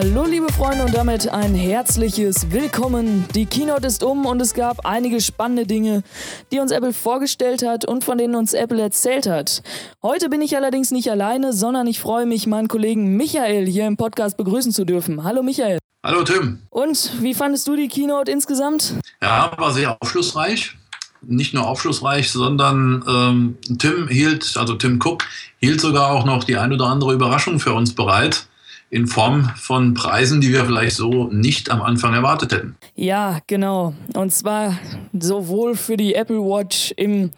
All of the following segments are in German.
Hallo liebe Freunde und damit ein herzliches Willkommen. Die Keynote ist um und es gab einige spannende Dinge, die uns Apple vorgestellt hat und von denen uns Apple erzählt hat. Heute bin ich allerdings nicht alleine, sondern ich freue mich, meinen Kollegen Michael hier im Podcast begrüßen zu dürfen. Hallo Michael. Hallo Tim. Und wie fandest du die Keynote insgesamt? Ja, war sehr aufschlussreich. Nicht nur aufschlussreich, sondern ähm, Tim hielt, also Tim Cook, hielt sogar auch noch die ein oder andere Überraschung für uns bereit in Form von Preisen, die wir vielleicht so nicht am Anfang erwartet hätten. Ja, genau. Und zwar sowohl für die Apple Watch im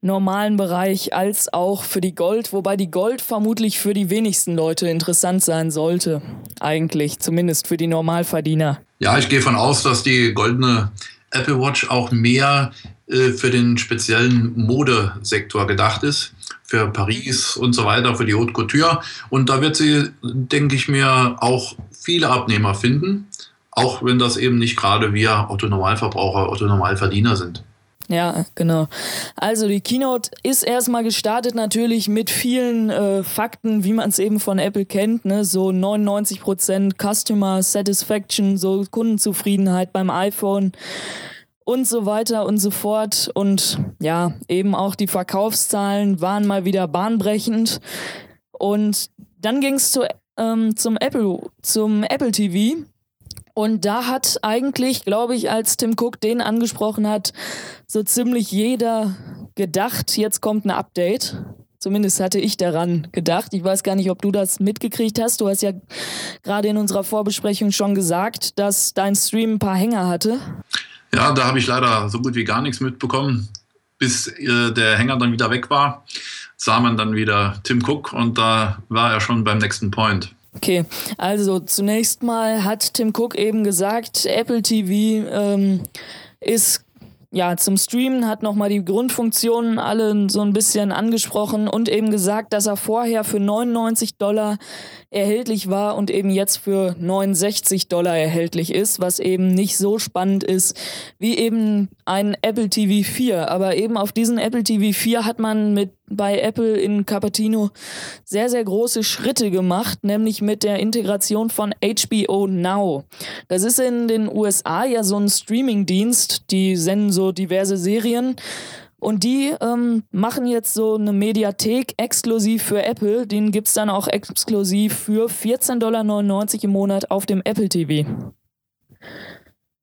normalen Bereich als auch für die Gold, wobei die Gold vermutlich für die wenigsten Leute interessant sein sollte. Eigentlich, zumindest für die Normalverdiener. Ja, ich gehe von aus, dass die goldene Apple Watch auch mehr äh, für den speziellen Modesektor gedacht ist für Paris und so weiter, für die Haute Couture. Und da wird sie, denke ich mir, auch viele Abnehmer finden, auch wenn das eben nicht gerade wir Otto-Normalverbraucher, Otto-Normalverdiener sind. Ja, genau. Also die Keynote ist erstmal gestartet natürlich mit vielen äh, Fakten, wie man es eben von Apple kennt, ne? so 99% Customer Satisfaction, so Kundenzufriedenheit beim iPhone und so weiter und so fort. Und ja, eben auch die Verkaufszahlen waren mal wieder bahnbrechend. Und dann ging es zu, ähm, zum Apple, zum Apple TV. Und da hat eigentlich, glaube ich, als Tim Cook den angesprochen hat, so ziemlich jeder gedacht, jetzt kommt ein Update. Zumindest hatte ich daran gedacht. Ich weiß gar nicht, ob du das mitgekriegt hast. Du hast ja gerade in unserer Vorbesprechung schon gesagt, dass dein Stream ein paar Hänger hatte. Ja, da habe ich leider so gut wie gar nichts mitbekommen. Bis äh, der Hänger dann wieder weg war, sah man dann wieder Tim Cook und da war er schon beim nächsten Point. Okay, also zunächst mal hat Tim Cook eben gesagt, Apple TV ähm, ist ja, zum Streamen hat nochmal die Grundfunktionen alle so ein bisschen angesprochen und eben gesagt, dass er vorher für 99 Dollar erhältlich war und eben jetzt für 69 Dollar erhältlich ist, was eben nicht so spannend ist wie eben ein Apple TV 4. Aber eben auf diesen Apple TV 4 hat man mit bei Apple in Cupertino sehr, sehr große Schritte gemacht, nämlich mit der Integration von HBO Now. Das ist in den USA ja so ein Streaming-Dienst, die senden so diverse Serien. Und die ähm, machen jetzt so eine Mediathek exklusiv für Apple. Den gibt es dann auch exklusiv für 14,99 Dollar im Monat auf dem Apple TV.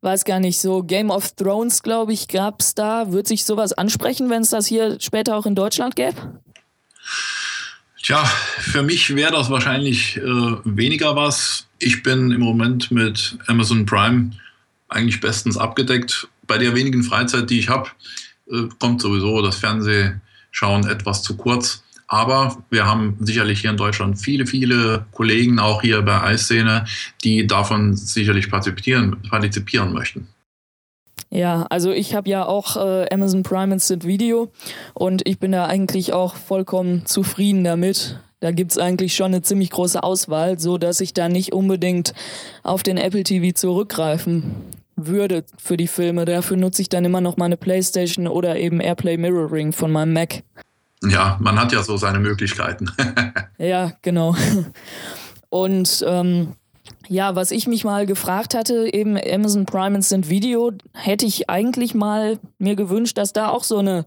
Weiß gar nicht, so Game of Thrones, glaube ich, gab es da. Wird sich sowas ansprechen, wenn es das hier später auch in Deutschland gäbe? Tja, für mich wäre das wahrscheinlich äh, weniger was. Ich bin im Moment mit Amazon Prime eigentlich bestens abgedeckt. Bei der wenigen Freizeit, die ich habe, äh, kommt sowieso das Fernsehschauen etwas zu kurz. Aber wir haben sicherlich hier in Deutschland viele, viele Kollegen, auch hier bei Eisszene, die davon sicherlich partizipieren, partizipieren möchten. Ja, also ich habe ja auch äh, Amazon Prime Instant Video und ich bin da eigentlich auch vollkommen zufrieden damit. Da gibt es eigentlich schon eine ziemlich große Auswahl, so dass ich da nicht unbedingt auf den Apple TV zurückgreifen würde für die Filme. Dafür nutze ich dann immer noch meine Playstation oder eben Airplay Mirroring von meinem Mac. Ja, man hat ja so seine Möglichkeiten. ja, genau. Und ähm, ja, was ich mich mal gefragt hatte, eben Amazon Prime Instant Video, hätte ich eigentlich mal mir gewünscht, dass da auch so eine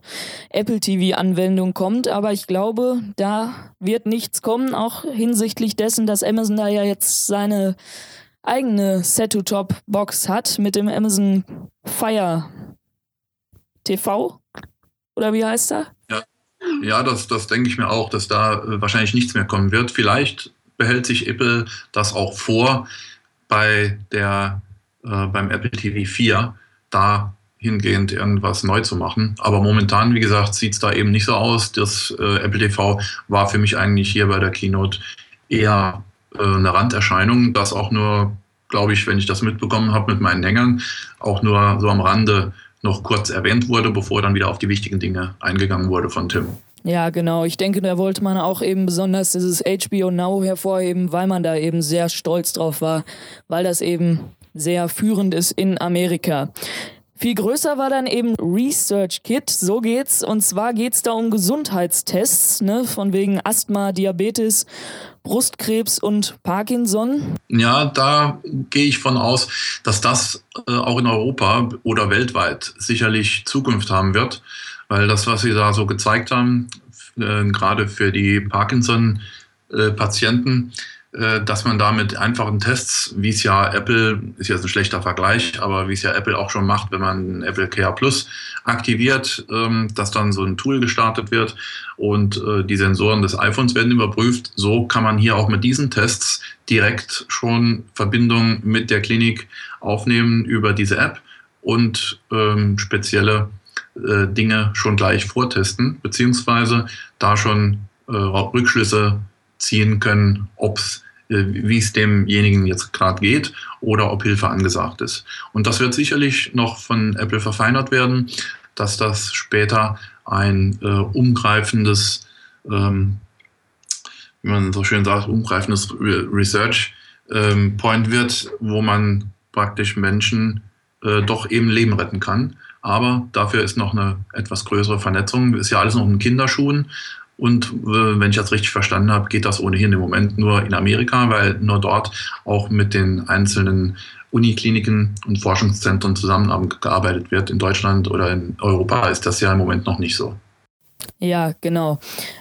Apple TV-Anwendung kommt. Aber ich glaube, da wird nichts kommen, auch hinsichtlich dessen, dass Amazon da ja jetzt seine eigene Set-to-Top-Box hat mit dem Amazon Fire TV. Oder wie heißt er? Ja, das, das denke ich mir auch, dass da äh, wahrscheinlich nichts mehr kommen wird. Vielleicht behält sich Apple das auch vor, bei der, äh, beim Apple TV 4 da hingehend irgendwas neu zu machen. Aber momentan, wie gesagt, sieht es da eben nicht so aus. Das äh, Apple TV war für mich eigentlich hier bei der Keynote eher äh, eine Randerscheinung, das auch nur, glaube ich, wenn ich das mitbekommen habe mit meinen Hängern, auch nur so am Rande noch kurz erwähnt wurde, bevor dann wieder auf die wichtigen Dinge eingegangen wurde von Tim. Ja, genau. Ich denke, da wollte man auch eben besonders dieses HBO Now hervorheben, weil man da eben sehr stolz drauf war, weil das eben sehr führend ist in Amerika. Viel größer war dann eben Research Kit, so geht's. Und zwar geht's da um Gesundheitstests, ne, von wegen Asthma, Diabetes, Brustkrebs und Parkinson. Ja, da gehe ich von aus, dass das äh, auch in Europa oder weltweit sicherlich Zukunft haben wird, weil das, was Sie da so gezeigt haben, äh, gerade für die Parkinson-Patienten, äh, dass man da mit einfachen Tests, wie es ja Apple, ist jetzt ein schlechter Vergleich, aber wie es ja Apple auch schon macht, wenn man Apple Care Plus aktiviert, ähm, dass dann so ein Tool gestartet wird und äh, die Sensoren des iPhones werden überprüft. So kann man hier auch mit diesen Tests direkt schon Verbindung mit der Klinik aufnehmen über diese App und ähm, spezielle äh, Dinge schon gleich vortesten, beziehungsweise da schon Rückschlüsse ziehen können, äh, wie es demjenigen jetzt gerade geht oder ob Hilfe angesagt ist. Und das wird sicherlich noch von Apple verfeinert werden, dass das später ein äh, umgreifendes, ähm, wie man so schön sagt, umgreifendes Research ähm, Point wird, wo man praktisch Menschen äh, doch eben Leben retten kann. Aber dafür ist noch eine etwas größere Vernetzung. Ist ja alles noch in Kinderschuhen. Und äh, wenn ich das richtig verstanden habe, geht das ohnehin im Moment nur in Amerika, weil nur dort auch mit den einzelnen Unikliniken und Forschungszentren zusammengearbeitet wird. In Deutschland oder in Europa ist das ja im Moment noch nicht so. Ja, genau.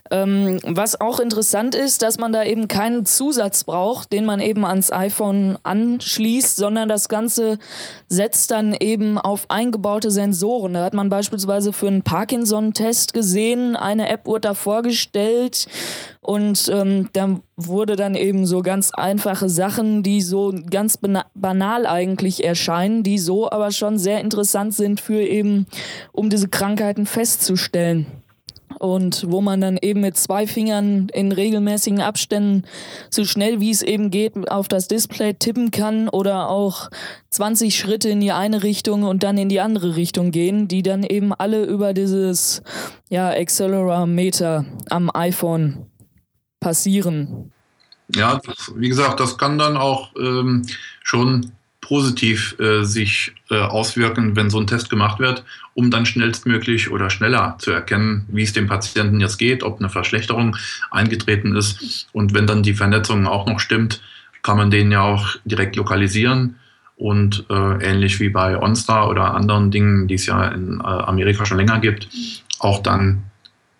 Ähm, was auch interessant ist, dass man da eben keinen Zusatz braucht, den man eben ans iPhone anschließt, sondern das Ganze setzt dann eben auf eingebaute Sensoren. Da hat man beispielsweise für einen Parkinson-Test gesehen, eine App wurde da vorgestellt und ähm, da wurde dann eben so ganz einfache Sachen, die so ganz banal eigentlich erscheinen, die so aber schon sehr interessant sind für eben, um diese Krankheiten festzustellen und wo man dann eben mit zwei Fingern in regelmäßigen Abständen so schnell wie es eben geht auf das Display tippen kann oder auch 20 Schritte in die eine Richtung und dann in die andere Richtung gehen, die dann eben alle über dieses ja, Accelerometer am iPhone passieren. Ja, wie gesagt, das kann dann auch ähm, schon positiv äh, sich äh, auswirken, wenn so ein Test gemacht wird, um dann schnellstmöglich oder schneller zu erkennen, wie es dem Patienten jetzt geht, ob eine Verschlechterung eingetreten ist. Und wenn dann die Vernetzung auch noch stimmt, kann man den ja auch direkt lokalisieren und äh, ähnlich wie bei OnStar oder anderen Dingen, die es ja in äh, Amerika schon länger gibt, auch dann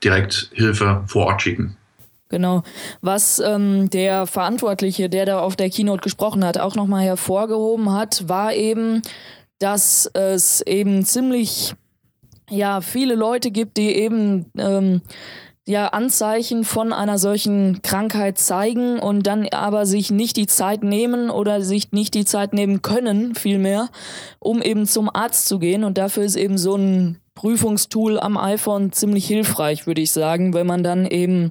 direkt Hilfe vor Ort schicken. Genau. Was ähm, der Verantwortliche, der da auf der Keynote gesprochen hat, auch nochmal hervorgehoben hat, war eben, dass es eben ziemlich ja viele Leute gibt, die eben ähm, ja Anzeichen von einer solchen Krankheit zeigen und dann aber sich nicht die Zeit nehmen oder sich nicht die Zeit nehmen können, vielmehr, um eben zum Arzt zu gehen. Und dafür ist eben so ein Prüfungstool am iPhone ziemlich hilfreich, würde ich sagen, wenn man dann eben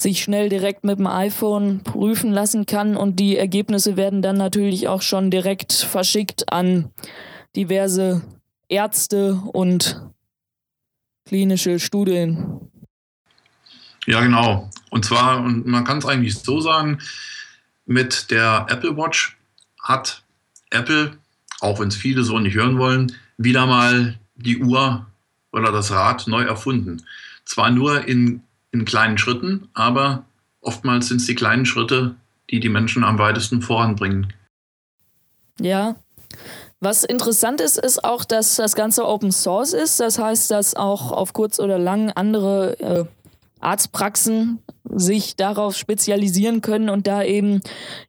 sich schnell direkt mit dem iPhone prüfen lassen kann und die Ergebnisse werden dann natürlich auch schon direkt verschickt an diverse Ärzte und klinische Studien. Ja, genau. Und zwar, und man kann es eigentlich so sagen, mit der Apple Watch hat Apple, auch wenn es viele so nicht hören wollen, wieder mal die Uhr oder das Rad neu erfunden. Zwar nur in in kleinen Schritten, aber oftmals sind es die kleinen Schritte, die die Menschen am weitesten voranbringen. Ja. Was interessant ist, ist auch, dass das Ganze Open Source ist. Das heißt, dass auch auf kurz oder lang andere äh, Arztpraxen sich darauf spezialisieren können und da eben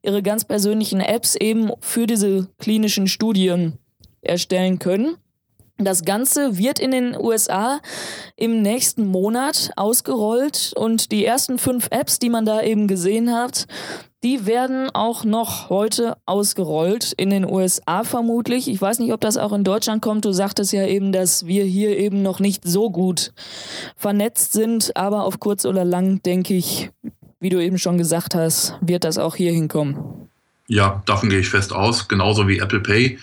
ihre ganz persönlichen Apps eben für diese klinischen Studien erstellen können. Das Ganze wird in den USA im nächsten Monat ausgerollt und die ersten fünf Apps, die man da eben gesehen hat, die werden auch noch heute ausgerollt in den USA vermutlich. Ich weiß nicht, ob das auch in Deutschland kommt. Du sagtest ja eben, dass wir hier eben noch nicht so gut vernetzt sind, aber auf kurz oder lang denke ich, wie du eben schon gesagt hast, wird das auch hier hinkommen. Ja, davon gehe ich fest aus, genauso wie Apple Pay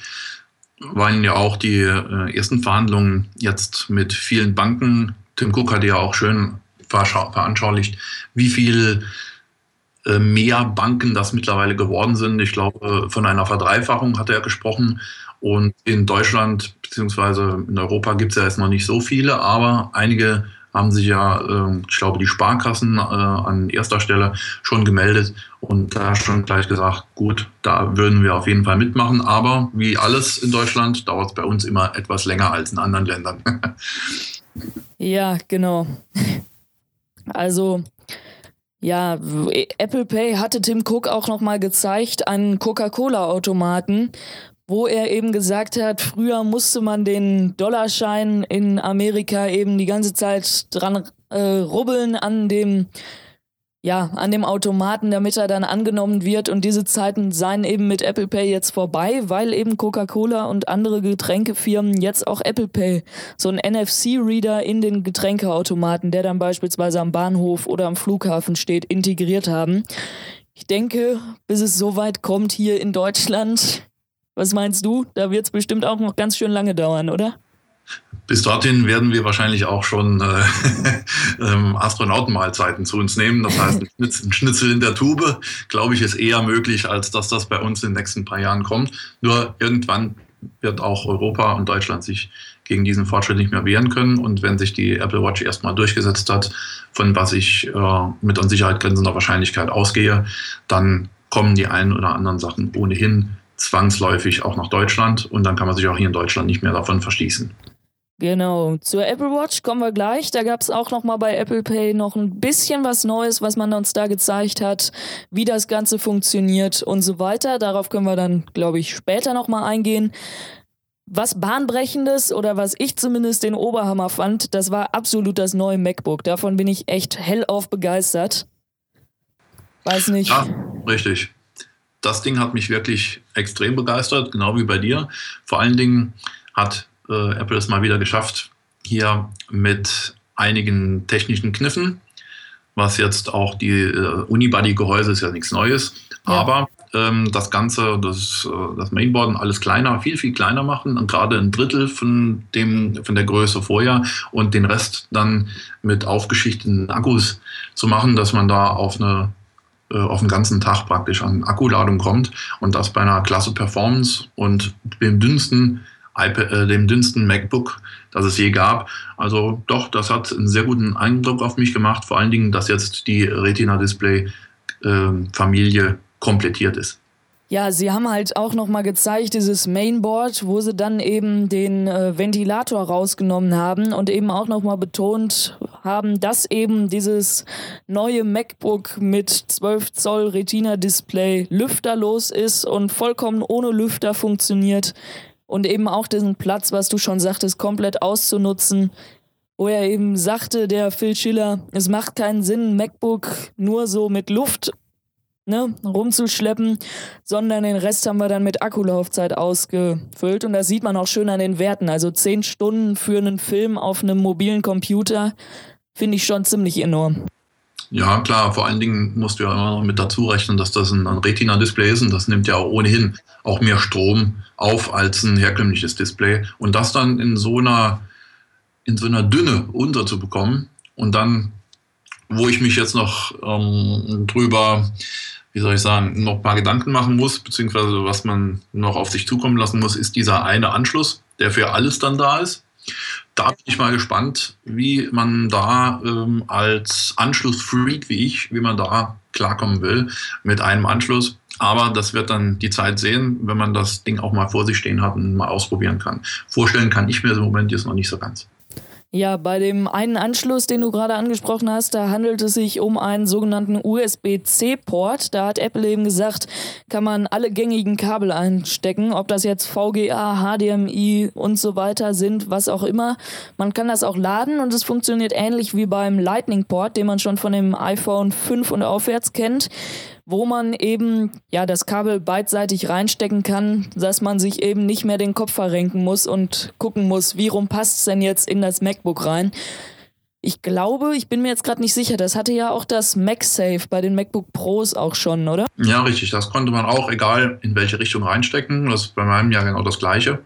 waren ja auch die äh, ersten Verhandlungen jetzt mit vielen Banken. Tim Cook hatte ja auch schön veranschaulicht, wie viel äh, mehr Banken das mittlerweile geworden sind. Ich glaube, von einer Verdreifachung hat er gesprochen. Und in Deutschland beziehungsweise in Europa gibt es ja jetzt noch nicht so viele, aber einige haben sich ja, ähm, ich glaube, die Sparkassen äh, an erster Stelle schon gemeldet und da schon gleich gesagt, gut, da würden wir auf jeden Fall mitmachen. Aber wie alles in Deutschland dauert es bei uns immer etwas länger als in anderen Ländern. ja, genau. Also ja, Apple Pay hatte Tim Cook auch nochmal gezeigt, einen Coca-Cola-Automaten, wo er eben gesagt hat, früher musste man den Dollarschein in Amerika eben die ganze Zeit dran äh, rubbeln an dem ja, an dem Automaten, damit er dann angenommen wird. Und diese Zeiten seien eben mit Apple Pay jetzt vorbei, weil eben Coca-Cola und andere Getränkefirmen jetzt auch Apple Pay, so ein NFC-Reader in den Getränkeautomaten, der dann beispielsweise am Bahnhof oder am Flughafen steht, integriert haben. Ich denke, bis es so weit kommt hier in Deutschland, was meinst du? Da wird es bestimmt auch noch ganz schön lange dauern, oder? Bis dorthin werden wir wahrscheinlich auch schon äh, ähm, Astronautenmahlzeiten zu uns nehmen. Das heißt, ein Schnitzel in der Tube, glaube ich, ist eher möglich, als dass das bei uns in den nächsten paar Jahren kommt. Nur irgendwann wird auch Europa und Deutschland sich gegen diesen Fortschritt nicht mehr wehren können. Und wenn sich die Apple Watch erstmal durchgesetzt hat, von was ich äh, mit an Sicherheit grenzender Wahrscheinlichkeit ausgehe, dann kommen die einen oder anderen Sachen ohnehin zwangsläufig auch nach Deutschland und dann kann man sich auch hier in Deutschland nicht mehr davon verschließen. Genau, zur Apple Watch kommen wir gleich. Da gab es auch noch mal bei Apple Pay noch ein bisschen was Neues, was man uns da gezeigt hat, wie das Ganze funktioniert und so weiter. Darauf können wir dann, glaube ich, später noch mal eingehen. Was bahnbrechendes oder was ich zumindest den Oberhammer fand, das war absolut das neue MacBook. Davon bin ich echt hellauf begeistert. Weiß nicht. Ja, richtig das Ding hat mich wirklich extrem begeistert, genau wie bei dir. Vor allen Dingen hat äh, Apple es mal wieder geschafft, hier mit einigen technischen Kniffen, was jetzt auch die äh, Unibody-Gehäuse ist ja nichts Neues, ja. aber ähm, das Ganze, das, äh, das Mainboard und alles kleiner, viel, viel kleiner machen und gerade ein Drittel von, dem, von der Größe vorher und den Rest dann mit aufgeschichteten Akkus zu machen, dass man da auf eine auf den ganzen Tag praktisch an Akkuladung kommt und das bei einer klasse Performance und dem dünnsten iPad, äh, dem dünnsten MacBook, das es je gab. Also doch, das hat einen sehr guten Eindruck auf mich gemacht, vor allen Dingen, dass jetzt die Retina-Display-Familie äh, komplettiert ist. Ja, sie haben halt auch nochmal gezeigt, dieses Mainboard, wo sie dann eben den äh, Ventilator rausgenommen haben und eben auch nochmal betont haben, dass eben dieses neue MacBook mit 12 Zoll Retina-Display lüfterlos ist und vollkommen ohne Lüfter funktioniert und eben auch diesen Platz, was du schon sagtest, komplett auszunutzen. Wo er eben sagte, der Phil Schiller, es macht keinen Sinn, MacBook nur so mit Luft ne, rumzuschleppen, sondern den Rest haben wir dann mit Akkulaufzeit ausgefüllt und das sieht man auch schön an den Werten. Also zehn Stunden für einen Film auf einem mobilen Computer finde ich schon ziemlich enorm. Ja, klar, vor allen Dingen musst du ja immer noch mit dazu rechnen, dass das ein, Retina-Display ist und das nimmt ja ohnehin auch mehr Strom auf als ein herkömmliches Display. Und das dann in so einer, in so einer Dünne unterzubekommen und dann, wo ich mich jetzt noch ähm, drüber wie soll ich sagen, noch ein paar Gedanken machen muss, beziehungsweise was man noch auf sich zukommen lassen muss, ist dieser eine Anschluss, der für alles dann da ist. Da bin ich mal gespannt, wie man da ähm, als Anschlussfreak wie ich, wie man da klarkommen will mit einem Anschluss. Aber das wird dann die Zeit sehen, wenn man das Ding auch mal vor sich stehen hat und mal ausprobieren kann. Vorstellen kann ich mir im Moment jetzt noch nicht so ganz. Ja, bei dem einen Anschluss, den du gerade angesprochen hast, da handelt es sich um einen sogenannten USB-C-Port. Da hat Apple eben gesagt, kann man alle gängigen Kabel einstecken, ob das jetzt VGA, HDMI und so weiter sind, was auch immer. Man kann das auch laden und es funktioniert ähnlich wie beim Lightning-Port, den man schon von dem iPhone 5 und aufwärts kennt wo man eben ja das Kabel beidseitig reinstecken kann, dass man sich eben nicht mehr den Kopf verrenken muss und gucken muss, wie rum passt es denn jetzt in das MacBook rein. Ich glaube, ich bin mir jetzt gerade nicht sicher, das hatte ja auch das MagSafe bei den MacBook Pros auch schon, oder? Ja, richtig. Das konnte man auch, egal in welche Richtung reinstecken. Das ist bei meinem ja genau das Gleiche.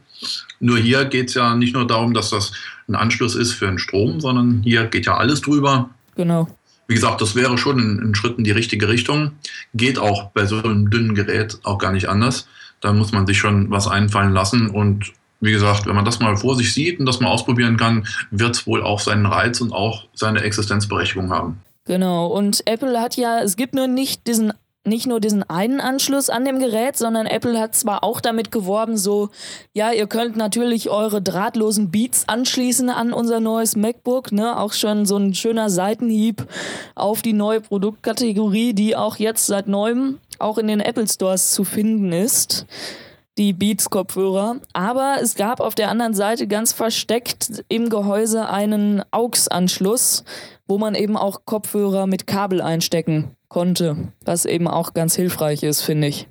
Nur hier geht es ja nicht nur darum, dass das ein Anschluss ist für den Strom, sondern hier geht ja alles drüber. Genau. Wie gesagt, das wäre schon ein, ein Schritt in die richtige Richtung. Geht auch bei so einem dünnen Gerät auch gar nicht anders. Da muss man sich schon was einfallen lassen und wie gesagt, wenn man das mal vor sich sieht und das mal ausprobieren kann, wird es wohl auch seinen Reiz und auch seine Existenzberechtigung haben. Genau, und Apple hat ja, es gibt nur nicht diesen nicht nur diesen einen Anschluss an dem Gerät, sondern Apple hat zwar auch damit geworben, so, ja, ihr könnt natürlich eure drahtlosen Beats anschließen an unser neues MacBook, ne, auch schon so ein schöner Seitenhieb auf die neue Produktkategorie, die auch jetzt seit neuem auch in den Apple Stores zu finden ist die Beats-Kopfhörer. Aber es gab auf der anderen Seite ganz versteckt im Gehäuse einen AUX-Anschluss, wo man eben auch Kopfhörer mit Kabel einstecken konnte, was eben auch ganz hilfreich ist, finde ich.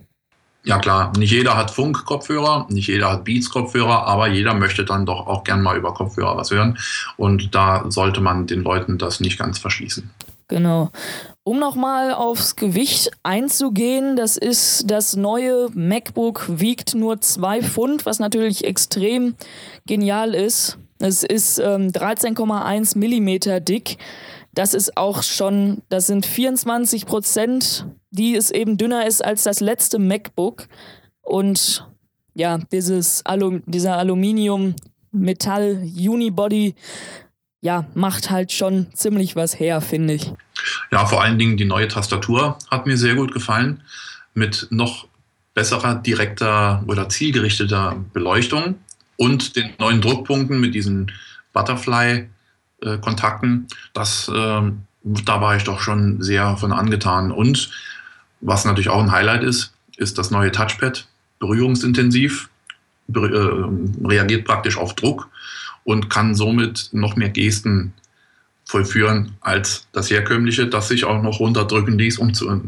Ja klar, nicht jeder hat Funk-Kopfhörer, nicht jeder hat Beats-Kopfhörer, aber jeder möchte dann doch auch gern mal über Kopfhörer was hören. Und da sollte man den Leuten das nicht ganz verschließen. Genau. Um nochmal aufs Gewicht einzugehen, das ist das neue MacBook wiegt nur zwei Pfund, was natürlich extrem genial ist. Es ist ähm, 13,1 Millimeter dick. Das ist auch schon, das sind 24 Prozent, die es eben dünner ist als das letzte MacBook. Und ja, dieses Alum, dieser Aluminium-Metall-Unibody ja, macht halt schon ziemlich was her, finde ich. Ja, vor allen Dingen die neue Tastatur hat mir sehr gut gefallen. Mit noch besserer, direkter oder zielgerichteter Beleuchtung und den neuen Druckpunkten mit diesen Butterfly-Kontakten. Das, äh, da war ich doch schon sehr von angetan. Und was natürlich auch ein Highlight ist, ist das neue Touchpad, berührungsintensiv, äh, reagiert praktisch auf Druck und kann somit noch mehr Gesten vollführen als das herkömmliche, das sich auch noch runterdrücken ließ, um zu,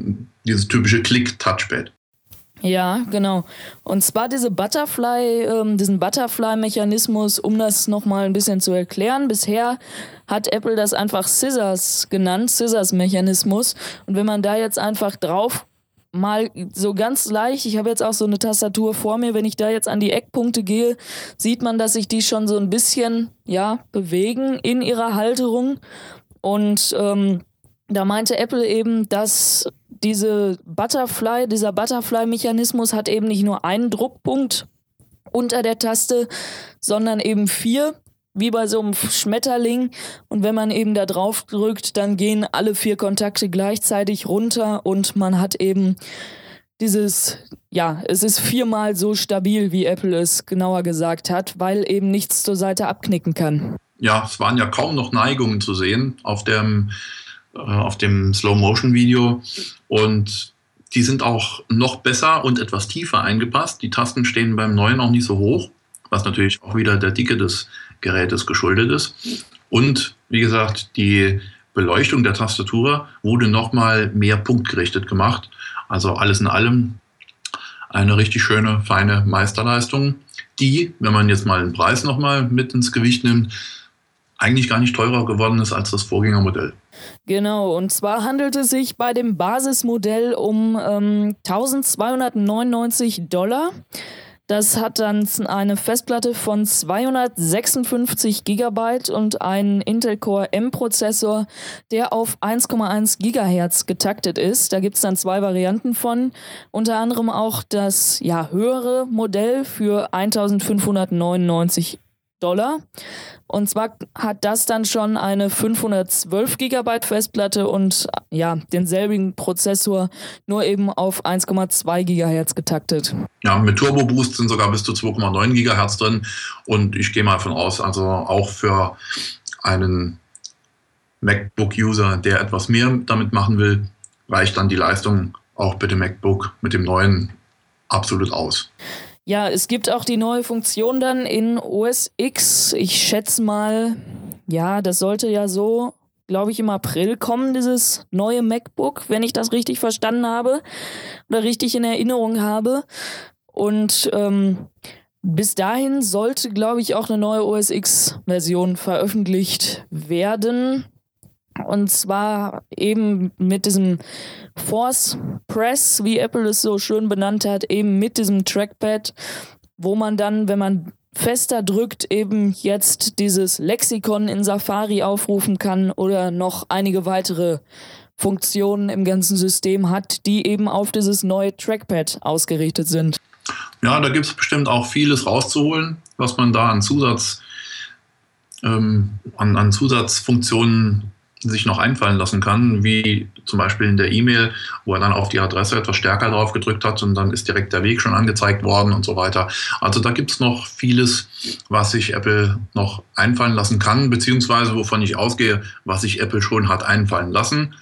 dieses typische Klick-Touchpad. Ja, genau. Und zwar diese Butterfly, ähm, diesen Butterfly-Mechanismus, um das nochmal ein bisschen zu erklären. Bisher hat Apple das einfach Scissors genannt, Scissors-Mechanismus. Und wenn man da jetzt einfach drauf mal so ganz leicht, ich habe jetzt auch so eine Tastatur vor mir, wenn ich da jetzt an die Eckpunkte gehe, sieht man, dass sich die schon so ein bisschen, ja, bewegen in ihrer Halterung. Und ähm, da meinte Apple eben, dass diese Butterfly, dieser Butterfly-Mechanismus hat eben nicht nur einen Druckpunkt unter der Taste, sondern eben vier wie bei so einem Schmetterling. Und wenn man eben da drauf drückt, dann gehen alle vier Kontakte gleichzeitig runter und man hat eben dieses, ja, es ist viermal so stabil, wie Apple es genauer gesagt hat, weil eben nichts zur Seite abknicken kann. Ja, es waren ja kaum noch Neigungen zu sehen auf dem, äh, auf dem Slow-Motion-Video und die sind auch noch besser und etwas tiefer eingepasst. Die Tasten stehen beim neuen auch nicht so hoch, was natürlich auch wieder der Dicke des Gerätes geschuldet ist. Und wie gesagt, die Beleuchtung der Tastatur wurde nochmal mehr punktgerichtet gemacht. Also alles in allem eine richtig schöne, feine Meisterleistung, die, wenn man jetzt mal den Preis nochmal mit ins Gewicht nimmt, eigentlich gar nicht teurer geworden ist als das Vorgängermodell. Genau, und zwar handelt es sich bei dem Basismodell um ähm, 1299 Dollar. Das hat dann eine Festplatte von 256 GB und einen Intel Core M-Prozessor, der auf 1,1 GHz getaktet ist. Da gibt es dann zwei Varianten von. Unter anderem auch das ja, höhere Modell für 1599 Dollar. Und zwar hat das dann schon eine 512 GB Festplatte und ja, denselbigen Prozessor, nur eben auf 1,2 GHz getaktet. Ja, mit Turbo Boost sind sogar bis zu 2,9 GHz drin. Und ich gehe mal davon aus, also auch für einen MacBook-User, der etwas mehr damit machen will, reicht dann die Leistung auch dem MacBook mit dem neuen absolut aus. Ja, es gibt auch die neue Funktion dann in OS X. Ich schätze mal, ja, das sollte ja so, glaube ich, im April kommen, dieses neue MacBook, wenn ich das richtig verstanden habe oder richtig in Erinnerung habe. Und ähm, bis dahin sollte, glaube ich, auch eine neue OS X-Version veröffentlicht werden. Und zwar eben mit diesem Force Press, wie Apple es so schön benannt hat, eben mit diesem Trackpad, wo man dann, wenn man fester drückt, eben jetzt dieses Lexikon in Safari aufrufen kann oder noch einige weitere Funktionen im ganzen System hat, die eben auf dieses neue Trackpad ausgerichtet sind. Ja, da gibt es bestimmt auch vieles rauszuholen, was man da an Zusatz, ähm, an, an Zusatzfunktionen sich noch einfallen lassen kann, wie zum Beispiel in der E-Mail, wo er dann auf die Adresse etwas stärker drauf gedrückt hat und dann ist direkt der Weg schon angezeigt worden und so weiter. Also da gibt es noch vieles, was sich Apple noch einfallen lassen kann, beziehungsweise wovon ich ausgehe, was sich Apple schon hat einfallen lassen,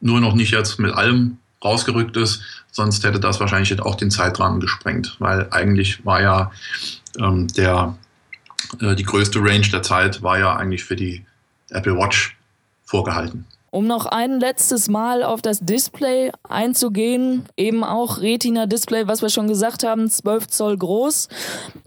nur noch nicht jetzt mit allem rausgerückt ist, sonst hätte das wahrscheinlich auch den Zeitrahmen gesprengt, weil eigentlich war ja ähm, der, äh, die größte Range der Zeit war ja eigentlich für die Apple Watch vorgehalten. Um noch ein letztes Mal auf das Display einzugehen, eben auch Retina-Display, was wir schon gesagt haben, 12 Zoll groß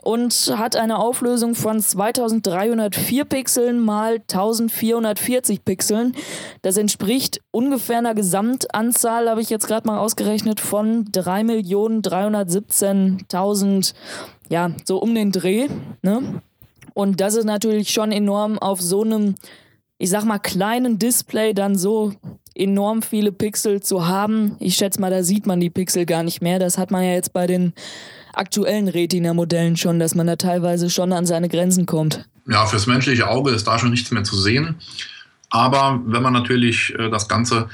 und hat eine Auflösung von 2304 Pixeln mal 1440 Pixeln. Das entspricht ungefähr einer Gesamtanzahl, habe ich jetzt gerade mal ausgerechnet, von 3.317.000, ja, so um den Dreh. Ne? Und das ist natürlich schon enorm auf so einem ich sag mal, kleinen Display dann so enorm viele Pixel zu haben. Ich schätze mal, da sieht man die Pixel gar nicht mehr. Das hat man ja jetzt bei den aktuellen Retina-Modellen schon, dass man da teilweise schon an seine Grenzen kommt. Ja, fürs menschliche Auge ist da schon nichts mehr zu sehen. Aber wenn man natürlich äh, das Ganze,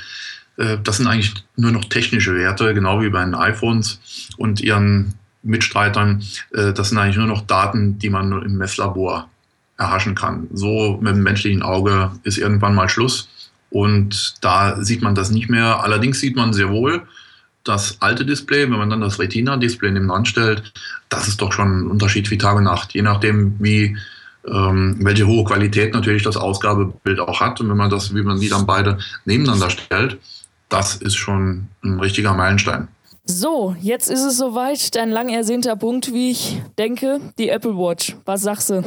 äh, das sind eigentlich nur noch technische Werte, genau wie bei den iPhones und ihren Mitstreitern, äh, das sind eigentlich nur noch Daten, die man im Messlabor erhaschen kann. So mit dem menschlichen Auge ist irgendwann mal Schluss. Und da sieht man das nicht mehr. Allerdings sieht man sehr wohl das alte Display, wenn man dann das Retina-Display nebenan stellt, das ist doch schon ein Unterschied wie Tag und Nacht. Je nachdem, wie ähm, welche hohe Qualität natürlich das Ausgabebild auch hat. Und wenn man das, wie man die dann beide nebeneinander stellt, das ist schon ein richtiger Meilenstein. So, jetzt ist es soweit. Dein lang ersehnter Punkt, wie ich denke, die Apple Watch. Was sagst du?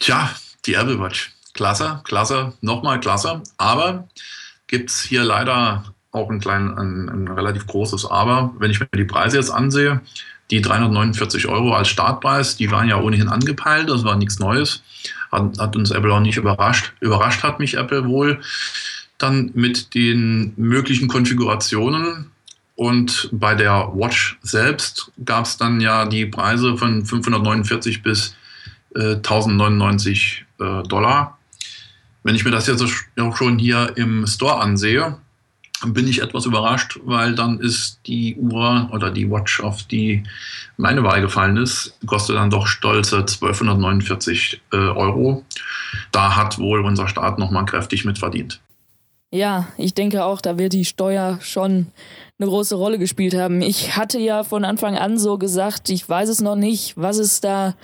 Tja, die Apple Watch. Klasse, klasse, nochmal klasse. Aber gibt es hier leider auch ein, klein, ein, ein relativ großes Aber. Wenn ich mir die Preise jetzt ansehe, die 349 Euro als Startpreis, die waren ja ohnehin angepeilt, das war nichts Neues. Hat, hat, uns Apple auch nicht überrascht. Überrascht hat mich Apple wohl dann mit den möglichen Konfigurationen. Und bei der Watch selbst gab es dann ja die Preise von 549 bis 1099 äh, Dollar. Wenn ich mir das jetzt auch schon hier im Store ansehe, bin ich etwas überrascht, weil dann ist die Uhr oder die Watch, auf die meine Wahl gefallen ist, kostet dann doch stolze 1249 äh, Euro. Da hat wohl unser Staat nochmal kräftig mitverdient. Ja, ich denke auch, da wird die Steuer schon eine große Rolle gespielt haben. Ich hatte ja von Anfang an so gesagt, ich weiß es noch nicht, was es da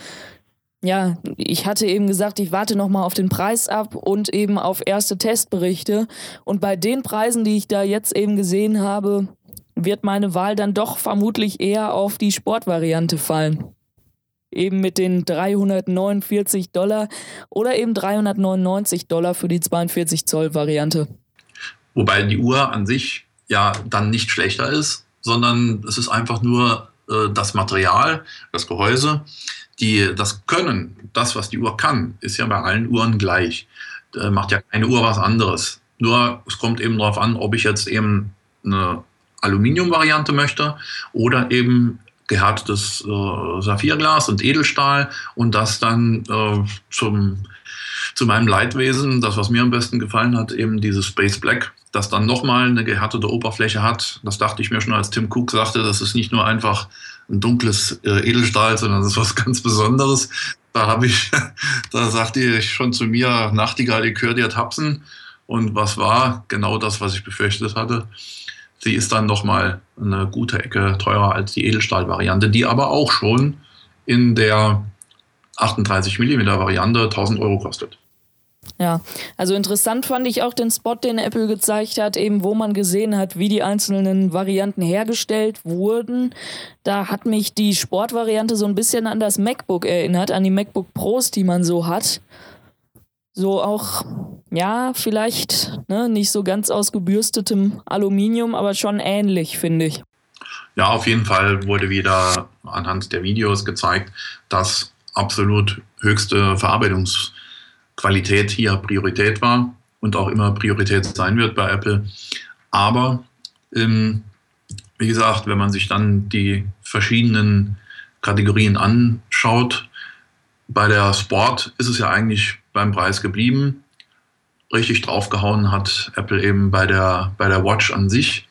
ja, ich hatte eben gesagt, ich warte nochmal auf den Preis ab und eben auf erste Testberichte. Und bei den Preisen, die ich da jetzt eben gesehen habe, wird meine Wahl dann doch vermutlich eher auf die Sportvariante fallen. Eben mit den 349 Dollar oder eben 399 Dollar für die 42 Zoll Variante. Wobei die Uhr an sich ja dann nicht schlechter ist, sondern es ist einfach nur äh, das Material, das Gehäuse die, das Können, das, was die Uhr kann, ist ja bei allen Uhren gleich. Da macht ja keine Uhr was anderes. Nur es kommt eben darauf an, ob ich jetzt eben eine Aluminium-Variante möchte oder eben gehärtetes äh, Saphirglas und Edelstahl und das dann äh, zum, zu meinem Leidwesen, das, was mir am besten gefallen hat, eben dieses Space Black, das dann nochmal eine gehärtete Oberfläche hat. Das dachte ich mir schon, als Tim Cook sagte, das ist nicht nur einfach ein dunkles äh, Edelstahl, sondern das ist was ganz Besonderes. Da habe ich, da sagte ich schon zu mir, Nachtigall, ich höre dir tapsen. Und was war? Genau das, was ich befürchtet hatte. Sie ist dann nochmal eine gute Ecke teurer als die Edelstahl-Variante, die aber auch schon in der 38 mm Variante 1000 Euro kostet. Ja, also interessant fand ich auch den Spot, den Apple gezeigt hat, eben wo man gesehen hat, wie die einzelnen Varianten hergestellt wurden. Da hat mich die Sportvariante so ein bisschen an das MacBook erinnert, an die MacBook Pros, die man so hat. So auch, ja, vielleicht ne, nicht so ganz aus gebürstetem Aluminium, aber schon ähnlich, finde ich. Ja, auf jeden Fall wurde wieder anhand der Videos gezeigt, dass absolut höchste Verarbeitungs- Qualität hier Priorität war und auch immer Priorität sein wird bei Apple. Aber ähm, wie gesagt, wenn man sich dann die verschiedenen Kategorien anschaut. Bei der Sport ist es ja eigentlich beim Preis geblieben. Richtig draufgehauen hat Apple eben bei der, bei der Watch an sich.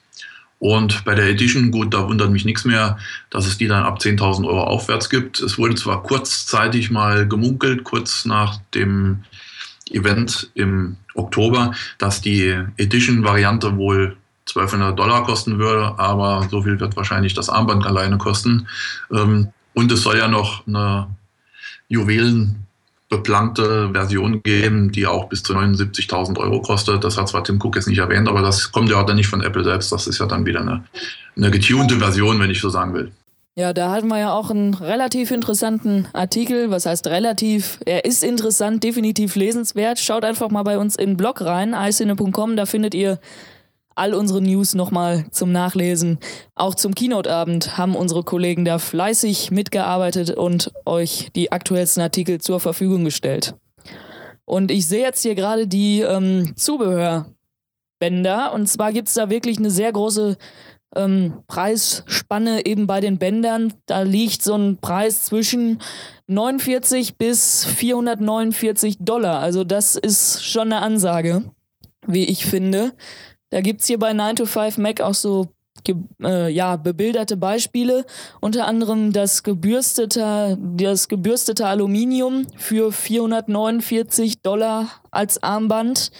Und bei der Edition, gut, da wundert mich nichts mehr, dass es die dann ab 10.000 Euro aufwärts gibt. Es wurde zwar kurzzeitig mal gemunkelt, kurz nach dem Event im Oktober, dass die Edition-Variante wohl 1200 Dollar kosten würde, aber so viel wird wahrscheinlich das Armband alleine kosten. Ähm, und es soll ja noch eine juwelenbeplankte Version geben, die auch bis zu 79.000 Euro kostet. Das hat zwar Tim Cook jetzt nicht erwähnt, aber das kommt ja auch dann nicht von Apple selbst. Das ist ja dann wieder eine, eine getunte Version, wenn ich so sagen will. Ja, da hatten wir ja auch einen relativ interessanten Artikel. Was heißt relativ? Er ist interessant, definitiv lesenswert. Schaut einfach mal bei uns in den Blog rein, icine.com. Da findet ihr all unsere News nochmal zum Nachlesen. Auch zum Keynote-Abend haben unsere Kollegen da fleißig mitgearbeitet und euch die aktuellsten Artikel zur Verfügung gestellt. Und ich sehe jetzt hier gerade die ähm, Zubehörbänder. Und zwar gibt es da wirklich eine sehr große ähm, Preisspanne eben bei den Bändern. Da liegt so ein Preis zwischen 49 bis 449 Dollar. Also das ist schon eine Ansage, wie ich finde. Da gibt es hier bei 9 to 5 Mac auch so äh, ja, bebilderte Beispiele, unter anderem das gebürstete, das gebürstete Aluminium für 449 Dollar als Armband.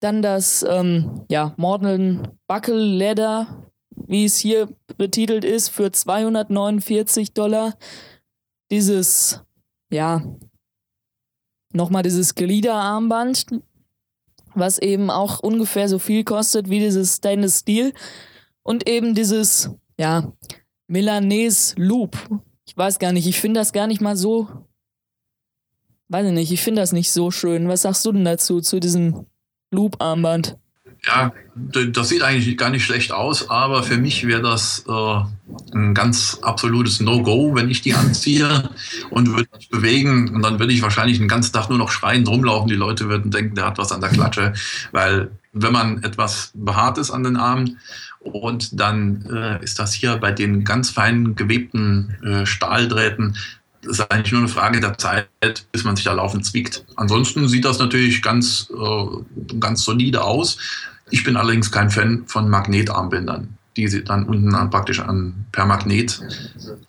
Dann das ähm, ja, Modern Buckle Leather, wie es hier betitelt ist, für 249 Dollar. Dieses, ja, nochmal dieses Gliederarmband was eben auch ungefähr so viel kostet wie dieses Stainless Steel und eben dieses, ja, Milanese Loop. Ich weiß gar nicht, ich finde das gar nicht mal so, weiß ich nicht, ich finde das nicht so schön. Was sagst du denn dazu, zu diesem Loop-Armband? Ja, das sieht eigentlich gar nicht schlecht aus, aber für mich wäre das äh, ein ganz absolutes No-Go, wenn ich die anziehe und würde mich bewegen. Und dann würde ich wahrscheinlich den ganzen Tag nur noch schreiend rumlaufen. Die Leute würden denken, der hat was an der Klatsche. Weil wenn man etwas behaart ist an den Armen und dann äh, ist das hier bei den ganz feinen gewebten äh, Stahldrähten ist eigentlich nur eine Frage der Zeit, bis man sich da laufend zwiegt. Ansonsten sieht das natürlich ganz, äh, ganz solide aus. Ich bin allerdings kein Fan von Magnetarmbändern, die sie dann unten an, praktisch an, per Magnet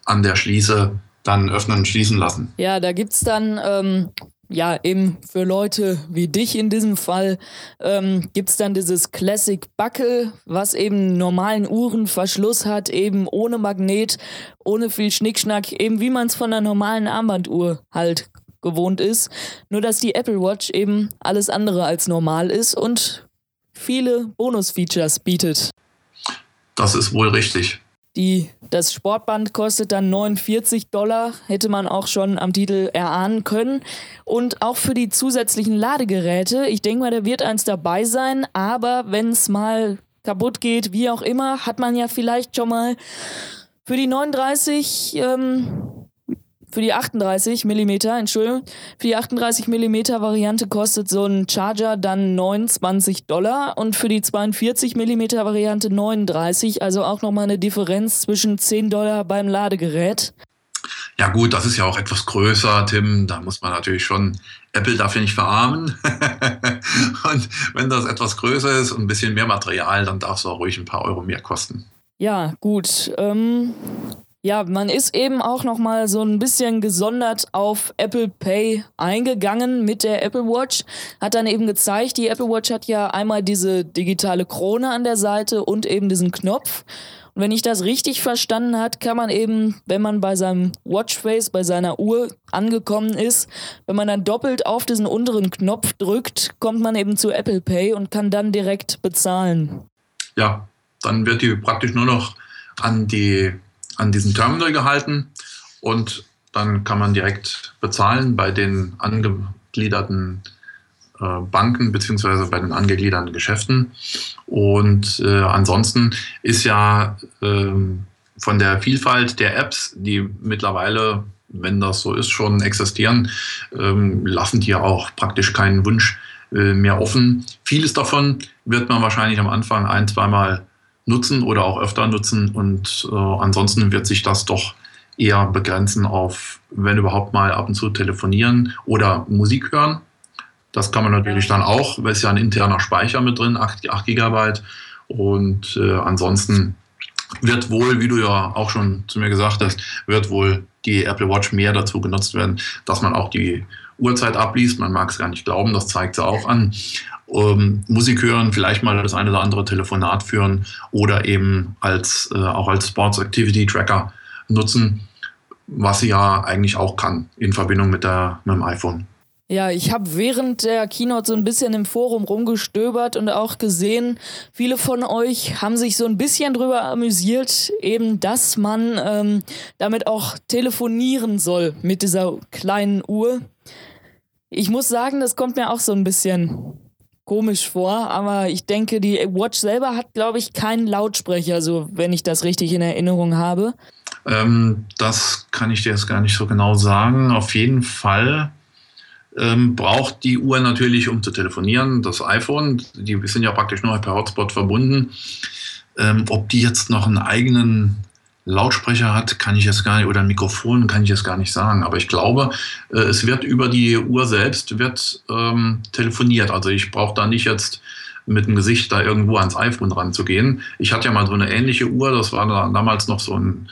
an der Schließe dann öffnen und schließen lassen. Ja, da gibt es dann ähm, ja, eben für Leute wie dich in diesem Fall ähm, gibt es dann dieses Classic Buckle, was eben normalen Uhrenverschluss hat, eben ohne Magnet, ohne viel Schnickschnack, eben wie man es von einer normalen Armbanduhr halt gewohnt ist. Nur dass die Apple Watch eben alles andere als normal ist und viele Bonus-Features bietet. Das ist wohl richtig. Die, das Sportband kostet dann 49 Dollar, hätte man auch schon am Titel erahnen können. Und auch für die zusätzlichen Ladegeräte, ich denke mal, da wird eins dabei sein, aber wenn es mal kaputt geht, wie auch immer, hat man ja vielleicht schon mal für die 39 ähm, für die 38 mm, Entschuldigung, für die 38 mm Variante kostet so ein Charger dann 29 Dollar und für die 42 mm Variante 39, also auch nochmal eine Differenz zwischen 10 Dollar beim Ladegerät. Ja gut, das ist ja auch etwas größer, Tim. Da muss man natürlich schon Apple dafür nicht verarmen. und wenn das etwas größer ist und ein bisschen mehr Material, dann darf es auch ruhig ein paar Euro mehr kosten. Ja, gut. Ähm, ja, man ist eben auch noch mal so ein bisschen gesondert auf Apple Pay eingegangen mit der Apple Watch. Hat dann eben gezeigt, die Apple Watch hat ja einmal diese digitale Krone an der Seite und eben diesen Knopf. Und wenn ich das richtig verstanden hat, kann man eben, wenn man bei seinem Watchface, bei seiner Uhr angekommen ist, wenn man dann doppelt auf diesen unteren Knopf drückt, kommt man eben zu Apple Pay und kann dann direkt bezahlen. Ja, dann wird die praktisch nur noch an die an diesem Terminal gehalten und dann kann man direkt bezahlen bei den angegliederten äh, Banken beziehungsweise bei den angegliederten Geschäften. Und äh, ansonsten ist ja äh, von der Vielfalt der Apps, die mittlerweile, wenn das so ist, schon existieren, ähm, lassen die ja auch praktisch keinen Wunsch äh, mehr offen. Vieles davon wird man wahrscheinlich am Anfang ein, zweimal nutzen oder auch öfter nutzen. Und äh, ansonsten wird sich das doch eher begrenzen auf, wenn überhaupt mal ab und zu telefonieren oder Musik hören. Das kann man natürlich dann auch, weil es ja ein interner Speicher mit drin, 8, 8 GB. Und äh, ansonsten wird wohl, wie du ja auch schon zu mir gesagt hast, wird wohl die Apple Watch mehr dazu genutzt werden, dass man auch die Uhrzeit abliest. Man mag es gar nicht glauben, das zeigt sie auch an. Ähm, Musik hören, vielleicht mal das eine oder andere Telefonat führen oder eben als, äh, auch als Sports Activity Tracker nutzen, was sie ja eigentlich auch kann in Verbindung mit, der, mit dem iPhone. Ja, ich habe während der Keynote so ein bisschen im Forum rumgestöbert und auch gesehen, viele von euch haben sich so ein bisschen drüber amüsiert, eben, dass man ähm, damit auch telefonieren soll mit dieser kleinen Uhr. Ich muss sagen, das kommt mir auch so ein bisschen komisch vor, aber ich denke, die Watch selber hat, glaube ich, keinen Lautsprecher, so wenn ich das richtig in Erinnerung habe. Ähm, das kann ich dir jetzt gar nicht so genau sagen. Auf jeden Fall ähm, braucht die Uhr natürlich, um zu telefonieren, das iPhone. Die sind ja praktisch nur per Hotspot verbunden. Ähm, ob die jetzt noch einen eigenen Lautsprecher hat, kann ich jetzt gar nicht, oder ein Mikrofon kann ich jetzt gar nicht sagen. Aber ich glaube, äh, es wird über die Uhr selbst wird ähm, telefoniert. Also ich brauche da nicht jetzt mit dem Gesicht da irgendwo ans iPhone ranzugehen. Ich hatte ja mal so eine ähnliche Uhr, das war da damals noch so ein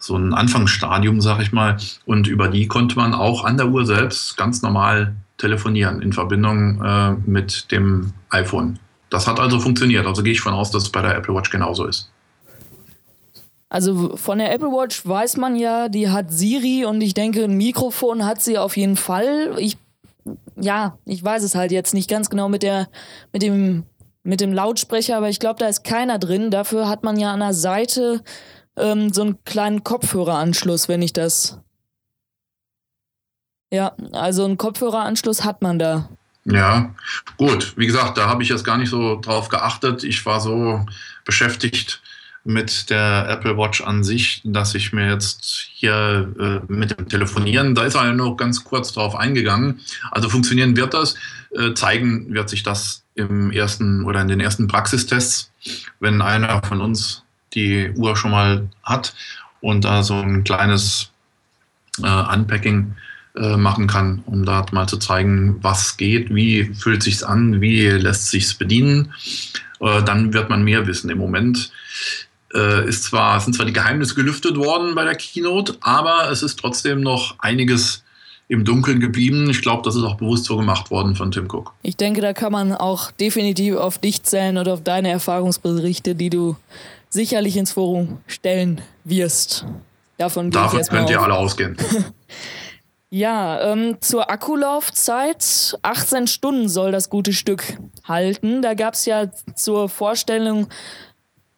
so ein Anfangsstadium, sag ich mal. Und über die konnte man auch an der Uhr selbst ganz normal telefonieren in Verbindung äh, mit dem iPhone. Das hat also funktioniert. Also gehe ich von aus, dass es bei der Apple Watch genauso ist. Also von der Apple Watch weiß man ja, die hat Siri und ich denke, ein Mikrofon hat sie auf jeden Fall. Ich, ja, ich weiß es halt jetzt nicht ganz genau mit der, mit dem, mit dem Lautsprecher, aber ich glaube, da ist keiner drin. Dafür hat man ja an der Seite ähm, so einen kleinen Kopfhöreranschluss, wenn ich das. Ja, also einen Kopfhöreranschluss hat man da. Ja, gut. Wie gesagt, da habe ich jetzt gar nicht so drauf geachtet. Ich war so beschäftigt mit der Apple Watch an sich, dass ich mir jetzt hier äh, mit dem Telefonieren, da ist er ja nur ganz kurz drauf eingegangen. Also funktionieren wird das, äh, zeigen wird sich das im ersten oder in den ersten Praxistests, wenn einer von uns die Uhr schon mal hat und da so ein kleines äh, Unpacking äh, machen kann, um da mal zu zeigen, was geht, wie fühlt sich's an, wie lässt sich's bedienen. Äh, dann wird man mehr wissen. Im Moment ist zwar, sind zwar die Geheimnisse gelüftet worden bei der Keynote, aber es ist trotzdem noch einiges im Dunkeln geblieben. Ich glaube, das ist auch bewusst so gemacht worden von Tim Cook. Ich denke, da kann man auch definitiv auf dich zählen oder auf deine Erfahrungsberichte, die du sicherlich ins Forum stellen wirst. Davon, Davon könnt ihr alle ausgehen. ja, ähm, zur Akkulaufzeit. 18 Stunden soll das gute Stück halten. Da gab es ja zur Vorstellung,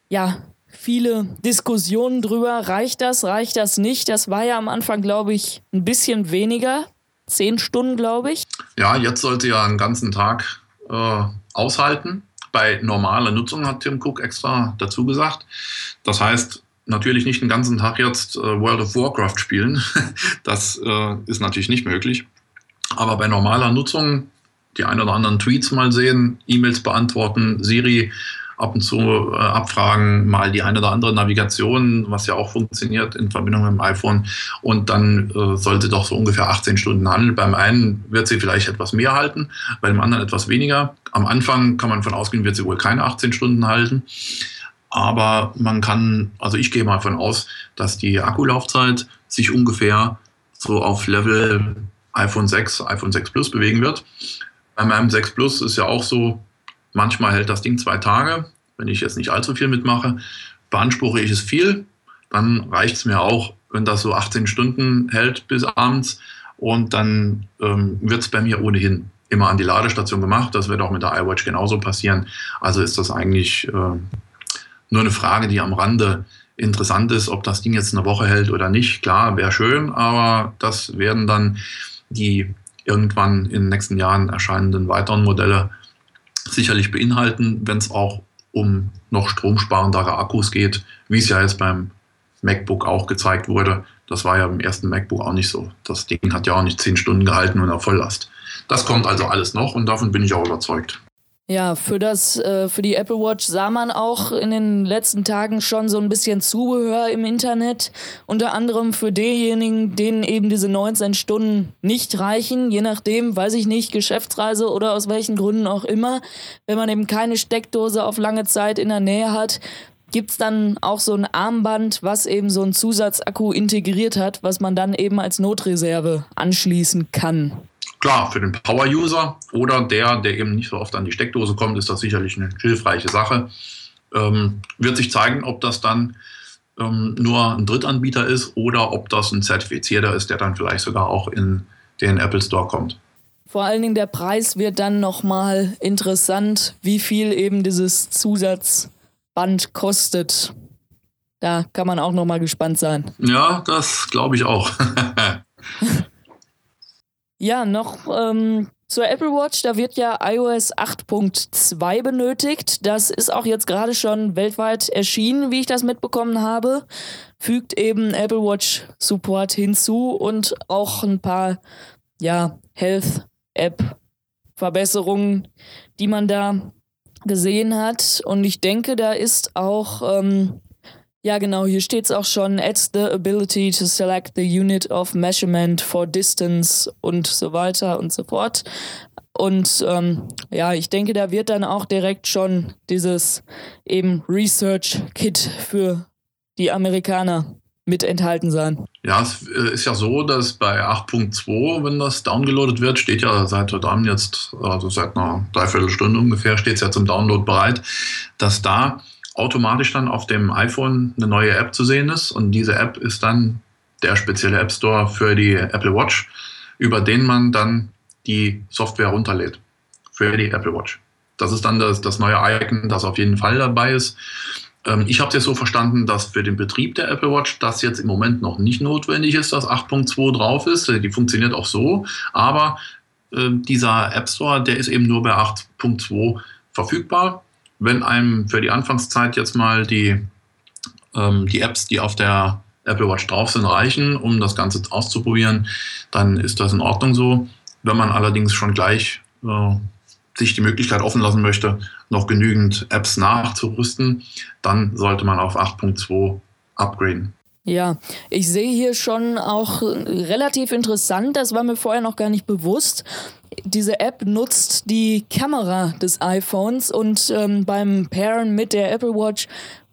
ja, viele Diskussionen drüber. Reicht das, reicht das nicht? Das war ja am Anfang, glaube ich, ein bisschen weniger. Zehn Stunden, glaube ich. Ja, jetzt sollte ja einen ganzen Tag äh, aushalten bei normaler Nutzung, hat Tim Cook extra dazu gesagt. Das heißt, natürlich nicht den ganzen Tag jetzt äh, World of Warcraft spielen. das äh, ist natürlich nicht möglich. Aber bei normaler Nutzung die ein oder anderen Tweets mal sehen, E-Mails beantworten, Siri ab und zu äh, abfragen, mal die eine oder andere Navigation, was ja auch funktioniert in Verbindung mit dem iPhone. Und dann äh, sollte doch so ungefähr 18 Stunden handeln. Beim einen wird sie vielleicht etwas mehr halten, bei dem anderen etwas weniger. Am Anfang kann man von ausgehen, wird sie wohl keine 18 Stunden halten. Aber man kann, also ich gehe mal von aus, dass die Akkulaufzeit sich ungefähr so auf Level iPhone 6, iPhone 6 Plus bewegen wird. Bei meinem 6 Plus ist ja auch so, Manchmal hält das Ding zwei Tage, wenn ich jetzt nicht allzu viel mitmache. Beanspruche ich es viel, dann reicht es mir auch, wenn das so 18 Stunden hält bis abends. Und dann ähm, wird es bei mir ohnehin immer an die Ladestation gemacht. Das wird auch mit der iWatch genauso passieren. Also ist das eigentlich äh, nur eine Frage, die am Rande interessant ist, ob das Ding jetzt eine Woche hält oder nicht. Klar, wäre schön, aber das werden dann die irgendwann in den nächsten Jahren erscheinenden weiteren Modelle sicherlich beinhalten, wenn es auch um noch stromsparendere Akkus geht, wie es ja jetzt beim MacBook auch gezeigt wurde. Das war ja im ersten MacBook auch nicht so. Das Ding hat ja auch nicht zehn Stunden gehalten und auf Volllast. Das kommt also alles noch und davon bin ich auch überzeugt. Ja, für das, äh, für die Apple Watch sah man auch in den letzten Tagen schon so ein bisschen Zubehör im Internet. Unter anderem für diejenigen, denen eben diese 19 Stunden nicht reichen, je nachdem, weiß ich nicht, Geschäftsreise oder aus welchen Gründen auch immer. Wenn man eben keine Steckdose auf lange Zeit in der Nähe hat, gibt's dann auch so ein Armband, was eben so einen Zusatzakku integriert hat, was man dann eben als Notreserve anschließen kann. Klar, für den Power-User oder der, der eben nicht so oft an die Steckdose kommt, ist das sicherlich eine hilfreiche Sache. Ähm, wird sich zeigen, ob das dann ähm, nur ein Drittanbieter ist oder ob das ein Zertifizierter ist, der dann vielleicht sogar auch in den Apple Store kommt. Vor allen Dingen der Preis wird dann nochmal interessant, wie viel eben dieses Zusatzband kostet. Da kann man auch nochmal gespannt sein. Ja, das glaube ich auch. Ja, noch ähm, zur Apple Watch, da wird ja iOS 8.2 benötigt. Das ist auch jetzt gerade schon weltweit erschienen, wie ich das mitbekommen habe. Fügt eben Apple Watch Support hinzu und auch ein paar ja, Health App Verbesserungen, die man da gesehen hat. Und ich denke, da ist auch ähm, ja, genau, hier steht es auch schon, adds the ability to select the unit of measurement for distance und so weiter und so fort. Und ähm, ja, ich denke, da wird dann auch direkt schon dieses eben Research Kit für die Amerikaner mit enthalten sein. Ja, es äh, ist ja so, dass bei 8.2, wenn das downgeloadet wird, steht ja seit heute Abend jetzt, also seit einer Dreiviertelstunde ungefähr, steht es ja zum Download bereit, dass da automatisch dann auf dem iPhone eine neue App zu sehen ist. Und diese App ist dann der spezielle App Store für die Apple Watch, über den man dann die Software runterlädt für die Apple Watch. Das ist dann das, das neue Icon, das auf jeden Fall dabei ist. Ähm, ich habe es jetzt so verstanden, dass für den Betrieb der Apple Watch das jetzt im Moment noch nicht notwendig ist, dass 8.2 drauf ist. Die funktioniert auch so, aber äh, dieser App Store, der ist eben nur bei 8.2 verfügbar wenn einem für die Anfangszeit jetzt mal die, ähm, die Apps, die auf der Apple Watch drauf sind, reichen, um das Ganze auszuprobieren, dann ist das in Ordnung so. Wenn man allerdings schon gleich äh, sich die Möglichkeit offen lassen möchte, noch genügend Apps nachzurüsten, dann sollte man auf 8.2 upgraden. Ja, ich sehe hier schon auch relativ interessant, das war mir vorher noch gar nicht bewusst. Diese App nutzt die Kamera des iPhones und ähm, beim Pairen mit der Apple Watch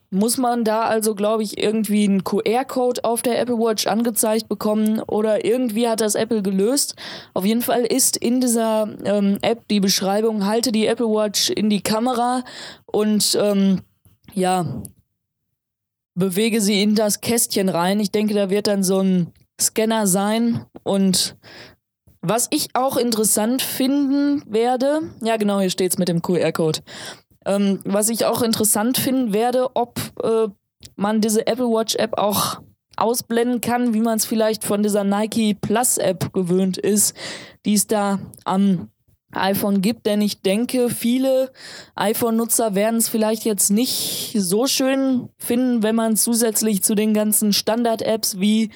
muss man da also, glaube ich, irgendwie einen QR-Code auf der Apple Watch angezeigt bekommen oder irgendwie hat das Apple gelöst. Auf jeden Fall ist in dieser ähm, App die Beschreibung, halte die Apple Watch in die Kamera und ähm, ja, bewege sie in das Kästchen rein. Ich denke, da wird dann so ein Scanner sein und was ich auch interessant finden werde, ja genau, hier steht es mit dem QR-Code. Ähm, was ich auch interessant finden werde, ob äh, man diese Apple Watch App auch ausblenden kann, wie man es vielleicht von dieser Nike Plus App gewöhnt ist, die es da am iPhone gibt, denn ich denke, viele iPhone-Nutzer werden es vielleicht jetzt nicht so schön finden, wenn man zusätzlich zu den ganzen Standard-Apps wie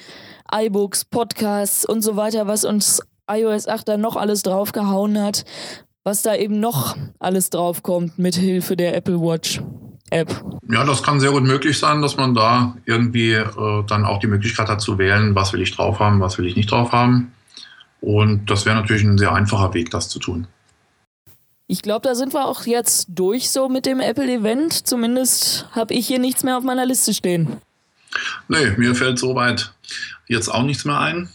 iBooks, Podcasts und so weiter, was uns iOS 8 da noch alles draufgehauen hat, was da eben noch alles draufkommt mit Hilfe der Apple Watch. App. Ja, das kann sehr gut möglich sein, dass man da irgendwie äh, dann auch die Möglichkeit hat zu wählen, was will ich drauf haben, was will ich nicht drauf haben. Und das wäre natürlich ein sehr einfacher Weg, das zu tun. Ich glaube, da sind wir auch jetzt durch so mit dem Apple-Event. Zumindest habe ich hier nichts mehr auf meiner Liste stehen. Nee, mir fällt soweit jetzt auch nichts mehr ein.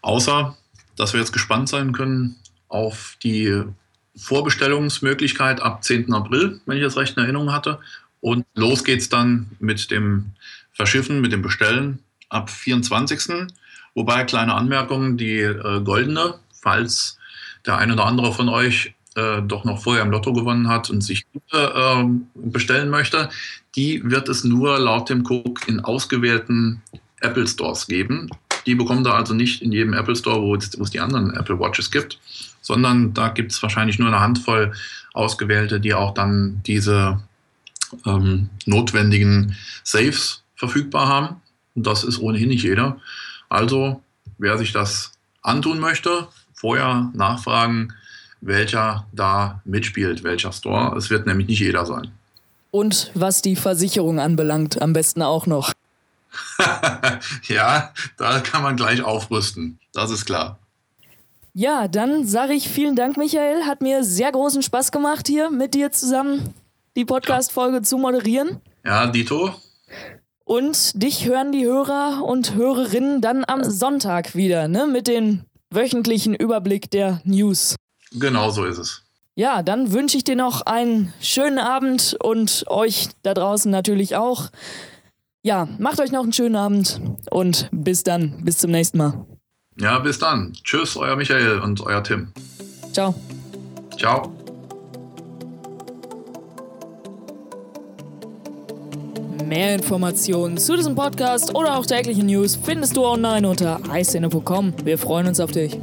Außer, dass wir jetzt gespannt sein können auf die Vorbestellungsmöglichkeit ab 10. April, wenn ich das recht in Erinnerung hatte. Und los geht's dann mit dem Verschiffen, mit dem Bestellen ab 24. Wobei, kleine Anmerkung, die äh, goldene, falls der ein oder andere von euch äh, doch noch vorher im Lotto gewonnen hat und sich äh, bestellen möchte, die wird es nur laut dem Cook in ausgewählten Apple Stores geben. Die bekommt ihr also nicht in jedem Apple Store, wo es, die anderen Apple Watches gibt, sondern da gibt es wahrscheinlich nur eine Handvoll ausgewählte, die auch dann diese ähm, notwendigen Saves verfügbar haben. Und das ist ohnehin nicht jeder. Also, wer sich das antun möchte, vorher nachfragen, welcher da mitspielt, welcher Store. Es wird nämlich nicht jeder sein. Und was die Versicherung anbelangt, am besten auch noch. ja, da kann man gleich aufrüsten. Das ist klar. Ja, dann sage ich vielen Dank, Michael. Hat mir sehr großen Spaß gemacht, hier mit dir zusammen die Podcast-Folge zu moderieren. Ja, Dito. Und dich hören die Hörer und Hörerinnen dann am Sonntag wieder, ne? Mit dem wöchentlichen Überblick der News. Genau so ist es. Ja, dann wünsche ich dir noch einen schönen Abend und euch da draußen natürlich auch. Ja, macht euch noch einen schönen Abend und bis dann. Bis zum nächsten Mal. Ja, bis dann. Tschüss, euer Michael und euer Tim. Ciao. Ciao. Mehr Informationen zu diesem Podcast oder auch tägliche News findest du online unter icene.com. Wir freuen uns auf dich.